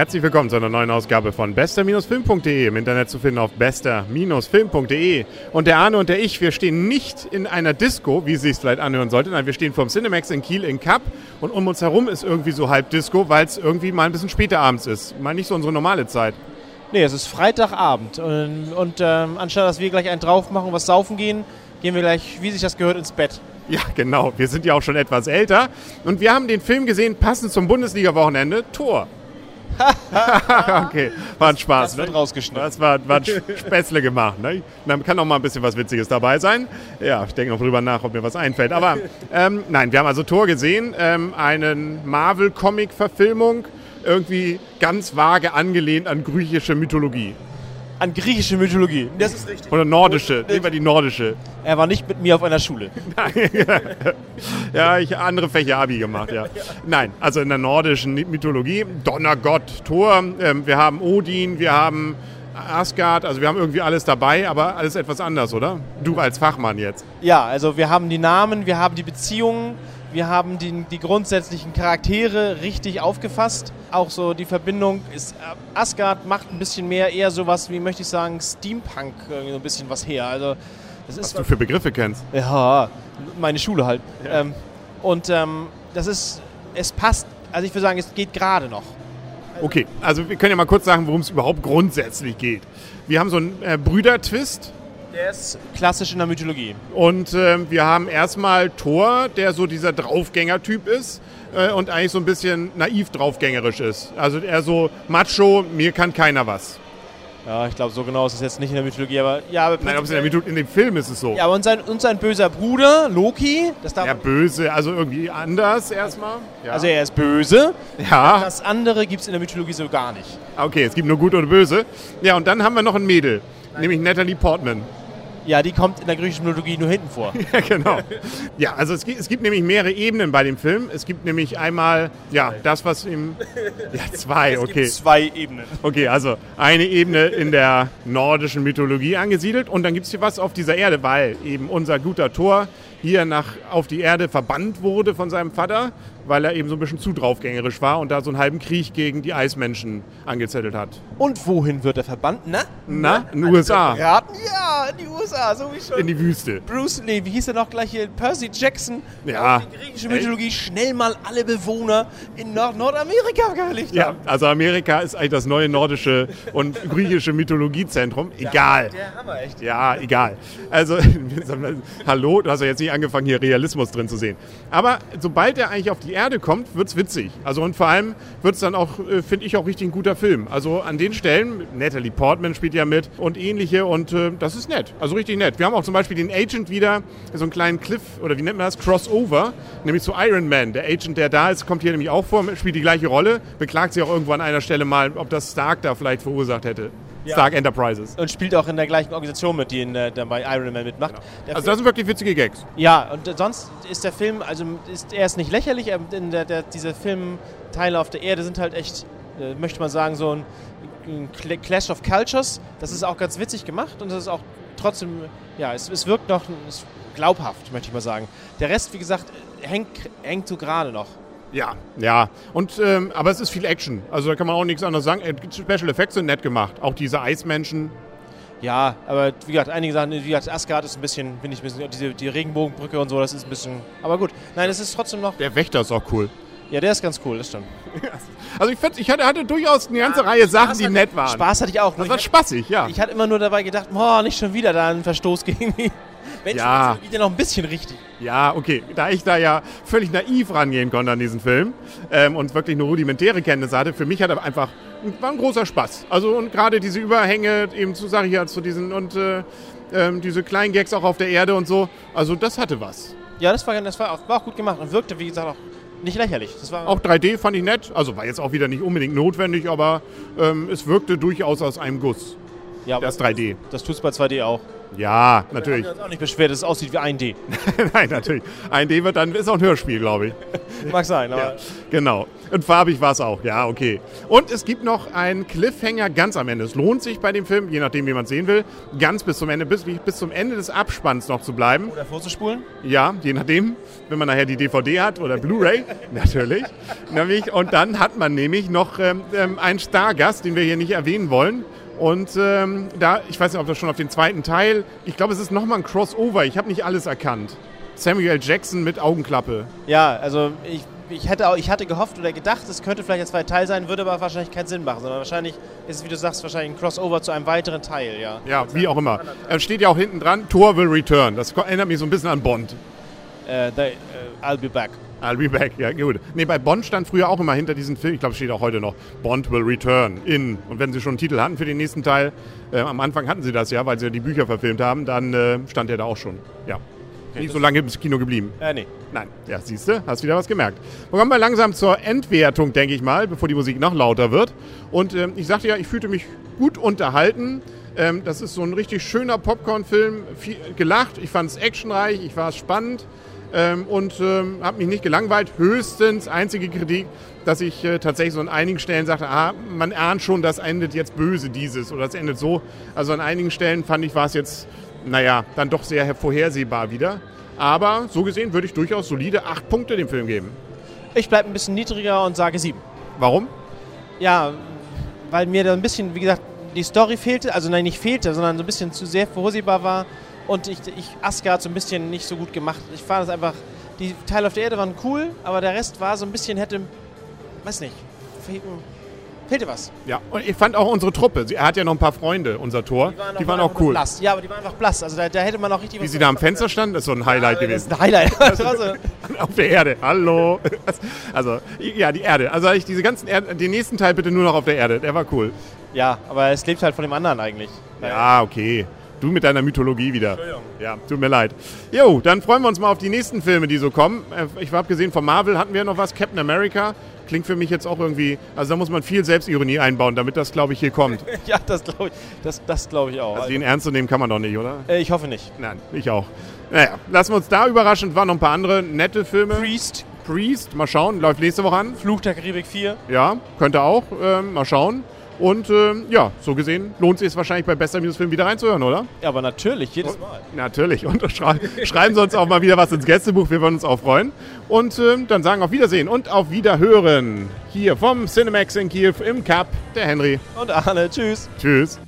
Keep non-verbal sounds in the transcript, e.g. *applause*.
Herzlich willkommen zu einer neuen Ausgabe von bester-film.de. Im Internet zu finden auf bester-film.de. Und der Arne und der ich, wir stehen nicht in einer Disco, wie Sie es vielleicht anhören sollte. Nein, wir stehen vom Cinemax in Kiel in Kapp. Und um uns herum ist irgendwie so halb Disco, weil es irgendwie mal ein bisschen später abends ist. Mal nicht so unsere normale Zeit. Nee, es ist Freitagabend. Und, und ähm, anstatt dass wir gleich einen drauf machen und was saufen gehen, gehen wir gleich, wie sich das gehört, ins Bett. Ja, genau. Wir sind ja auch schon etwas älter. Und wir haben den Film gesehen, passend zum Bundesliga-Wochenende, Tor. *laughs* okay, war ein Spaß. Das wird ne? rausgeschnitten. Das war, war ein *laughs* Späßle gemacht. Ne? Dann kann auch mal ein bisschen was Witziges dabei sein. Ja, ich denke noch drüber nach, ob mir was einfällt. Aber ähm, nein, wir haben also Tor gesehen, ähm, eine Marvel-Comic-Verfilmung, irgendwie ganz vage angelehnt an griechische Mythologie. An griechische Mythologie. Das ist richtig. Oder nordische, nehmen wir die nordische. Er war nicht mit mir auf einer Schule. *laughs* Ja, ich andere Fächer Abi gemacht, ja. Nein, also in der nordischen Mythologie, Donnergott, Thor, ähm, wir haben Odin, wir haben Asgard, also wir haben irgendwie alles dabei, aber alles etwas anders, oder? Du als Fachmann jetzt. Ja, also wir haben die Namen, wir haben die Beziehungen, wir haben die, die grundsätzlichen Charaktere richtig aufgefasst. Auch so die Verbindung ist, äh, Asgard macht ein bisschen mehr eher sowas, wie möchte ich sagen, Steampunk, irgendwie so ein bisschen was her. Also das Was ist du für Begriffe kennst. Ja, meine Schule halt. Ähm, und ähm, das ist, es passt, also ich würde sagen, es geht gerade noch. Okay, also wir können ja mal kurz sagen, worum es überhaupt grundsätzlich geht. Wir haben so einen äh, Brüder-Twist Der ist klassisch in der Mythologie. und ähm, wir haben erstmal Thor, der so dieser Draufgänger-Typ ist äh, und eigentlich so ein bisschen naiv draufgängerisch ist. Also er so Macho, mir kann keiner was. Ja, ich glaube, so genau ist es jetzt nicht in der Mythologie, aber ja, aber Nein, ob es in, der in dem Film ist es so. Ja, aber und sein, und sein böser Bruder, Loki, das darf, Ja, böse, also irgendwie anders erstmal. Ja. also er ist böse. ja, Das andere gibt es in der Mythologie so gar nicht. okay, es gibt nur gut oder böse. Ja, und dann haben wir noch ein Mädel, nämlich Natalie Portman. Ja, die kommt in der griechischen Mythologie nur hinten vor. *laughs* Ja, genau. Ja, also es gibt, es gibt nämlich mehrere Ebenen bei dem Film. Es gibt nämlich einmal, ja, das, was im... Ja, zwei, okay. zwei Ebenen. Okay, also eine Ebene in der nordischen Mythologie angesiedelt und dann gibt es hier was auf dieser Erde, weil eben unser guter Thor hier nach, auf die Erde verbannt wurde von seinem Vater, weil er eben so ein bisschen zu draufgängerisch war und da so einen halben Krieg gegen die Eismenschen angezettelt hat. Und wohin wird er verbannt? Na? Na, in den USA, Raten? Ja, in die USA, so wie schon. in die Wüste. Bruce, nee, wie hieß er noch gleich hier? Percy Jackson. Ja. Die griechische Mythologie schnell mal alle Bewohner in Nord Nordamerika gelegt Ja, also Amerika ist eigentlich das neue nordische und griechische Mythologiezentrum. Egal. Der Hammer, echt. Ja, egal. Also, *laughs* hallo, du hast ja jetzt nicht angefangen, hier Realismus drin zu sehen. Aber sobald er eigentlich auf die Erde kommt, wird's witzig. Also und vor allem wird's dann auch, äh, finde ich, auch richtig ein guter Film. Also an den Stellen, Natalie Portman spielt ja mit und ähnliche und äh, das ist nett. Also richtig nett. Wir haben auch zum Beispiel den Agent wieder, so einen kleinen Cliff, oder wie nennt man das, Crossover, nämlich zu Iron Man. Der Agent, der da ist, kommt hier nämlich auch vor, spielt die gleiche Rolle, beklagt sich auch irgendwo an einer Stelle mal, ob das Stark da vielleicht verursacht hätte. Ja. Stark Enterprises. Und spielt auch in der gleichen Organisation mit, die in, äh, der bei Iron Man mitmacht. Der Also das sind wirklich witzige Gags. Ja, und äh, sonst ist der Film, also ist, er ist nicht lächerlich, aber der, der, diese Filmteile auf der Erde sind halt echt, äh, möchte man sagen, so ein, ein Cl- Clash of Cultures. Das ist auch ganz witzig gemacht und das ist auch trotzdem, ja, es, es wirkt noch es, glaubhaft, möchte ich mal sagen. Der Rest, wie gesagt, hängt, hängt so gerade noch. Ja, ja. Und, ähm, aber es ist viel Action. Also da kann man auch nichts anderes sagen. Äh, Special Effects sind nett gemacht. Auch diese Eismenschen. Ja, aber wie gesagt, einige Sachen, wie gesagt, Asgard ist ein bisschen, finde ich, ein bisschen, diese, die Regenbogenbrücke und so, das ist ein bisschen, aber gut. Nein, es ist trotzdem noch, Der Wächter ist auch cool. ja, der ist ganz cool, das stimmt. *laughs* Also ich, fand, ich hatte, hatte durchaus eine ganze Reihe Sachen, die hatte- nett waren. Spaß hatte ich auch. Das Ich war hatte- spaßig, ja. Ich hatte immer nur dabei gedacht, boah, nicht schon wieder da ein Verstoß gegen die Menschen. Ja. Ja noch ein bisschen richtig. Ja, okay. Da ich da ja völlig naiv rangehen konnte an diesen Film ähm, und wirklich nur rudimentäre Kenntnisse hatte, für mich hat er einfach, war ein großer Spaß. Also und gerade diese Überhänge, eben zu, sag ich ja, zu diesen, und äh, ähm, diese kleinen Gags auch auf der Erde und so, also das hatte was. Ja, das war, das war, auch, war auch gut gemacht und wirkte, wie gesagt, auch nicht lächerlich. Das war Auch 3D fand ich nett, also war jetzt auch wieder nicht unbedingt notwendig, aber ähm, es wirkte durchaus aus einem Guss. Ja, das 3D. das tut's bei 2D auch. Ja, natürlich. uns auch nicht beschwert, dass es aussieht wie 1D. *laughs* Nein, natürlich. Ein D wird dann, ist auch ein Hörspiel, glaube ich. *laughs* Mag sein, aber Ja, genau. Und farbig war es auch. Ja, okay. Und es gibt noch einen Cliffhanger ganz am Ende. Es lohnt sich bei dem Film, je nachdem, wie man es sehen will, ganz bis zum Ende, bis, bis zum Ende des Abspanns noch zu bleiben. oder vorzuspulen. Ja, je nachdem, wenn man nachher die DVD hat oder Blu-ray, *laughs* natürlich. nämlich, und dann hat man nämlich noch ähm, ähm, einen Stargast, den wir hier nicht erwähnen wollen. Und ähm, da, ich weiß nicht, ob das schon auf den zweiten Teil, ich glaube, es ist nochmal ein Crossover. Ich habe nicht alles erkannt. Samuel Jackson mit Augenklappe. Ja, also ich, ich, hätte auch, ich hatte gehofft oder gedacht, es könnte vielleicht ein zweiter Teil sein, würde aber wahrscheinlich keinen Sinn machen, sondern wahrscheinlich ist es, wie du sagst, wahrscheinlich ein Crossover zu einem weiteren Teil, ja. Ja, wie auch immer. Es steht ja auch hinten dran, Thor will return. Das erinnert mich so ein bisschen an Bond. Äh, the, äh, I'll be back. I'll be back, ja gut. Nee, bei Bond stand früher auch immer hinter diesem Film, ich glaube, steht auch heute noch, Bond will return in. Und wenn sie schon einen Titel hatten für den nächsten Teil, äh, am Anfang hatten sie das ja, weil sie ja die Bücher verfilmt haben, dann äh, stand der da auch schon. Ja. Nicht so lange im Kino geblieben. Äh, nee. Nein, ja, siehst du, hast wieder was gemerkt. Wir kommen mal langsam zur Endwertung, denke ich mal, bevor die Musik noch lauter wird. Und ähm, ich sagte ja, ich fühlte mich gut unterhalten. Ähm, das ist so ein richtig schöner Popcorn-Film. Viel gelacht, ich fand es actionreich, ich war es spannend ähm, und ähm, habe mich nicht gelangweilt. Höchstens einzige Kritik, dass ich äh, tatsächlich so an einigen Stellen sagte, ah, man ahnt schon, das endet jetzt böse dieses oder das endet so. Also an einigen Stellen fand ich, war es jetzt, naja, dann doch sehr vorhersehbar wieder. Aber so gesehen würde ich durchaus solide acht Punkte dem Film geben. Ich bleibe ein bisschen niedriger und sage 7. Warum? Ja, weil mir da ein bisschen, wie gesagt, die Story fehlte, also nein, nicht fehlte, sondern so ein bisschen zu sehr vorhersehbar war und ich, ich Asgard so ein bisschen nicht so gut gemacht. Ich fand es einfach, die Teile auf der Erde waren cool, aber der Rest war so ein bisschen, hätte, weiß nicht, fehl, fehlte was. Ja, und ich fand auch unsere Truppe, sie, er hat ja noch ein paar Freunde, unser Tor, die waren auch cool. Blass. Ja, aber die waren einfach blass. Also da, da hätte man auch richtig Wie sie da am Fenster standen, ist so ein Highlight Das gewesen. ist ein Highlight. *laughs* Das war so, *laughs* Auf der Erde. Hallo. *laughs* Also, ja, die Erde. Also ich diese ganzen Erde, den nächsten Teil bitte nur noch auf der Erde. Der war cool. ja, aber es lebt halt von dem anderen eigentlich. Ja, okay. Du mit deiner Mythologie wieder. Entschuldigung. Ja, tut mir leid. Jo, dann freuen wir uns mal auf die nächsten Filme, die so kommen. Äh, Ich habe gesehen, von Marvel hatten wir noch was. Captain America klingt für mich jetzt auch irgendwie. Also da muss man viel Selbstironie einbauen, damit das, glaube ich, hier kommt. *laughs* Ja, das glaube ich, das, das glaub ich auch. Also den ernst zu nehmen kann man doch nicht, oder? äh, ich hoffe nicht. Nein, ich auch. Naja, lassen wir uns da überraschen. Waren noch ein paar andere nette Filme. Priest, Priest, mal schauen, läuft nächste Woche an. Fluch der Karibik 4. Ja, könnte auch. Ähm, mal schauen. Und ähm, ja, so gesehen lohnt es sich wahrscheinlich bei Bester Film wieder reinzuhören, oder? Ja, aber natürlich, jedes Mal. Natürlich. Und *laughs* schrei schreiben Sie uns auch mal wieder was ins Gästebuch. Wir würden uns auch freuen. Und ähm, dann sagen auf Wiedersehen und auf Wiederhören. Hier vom Cinemax in Kiew im Cup, der Henry. Und Arne, tschüss. Tschüss.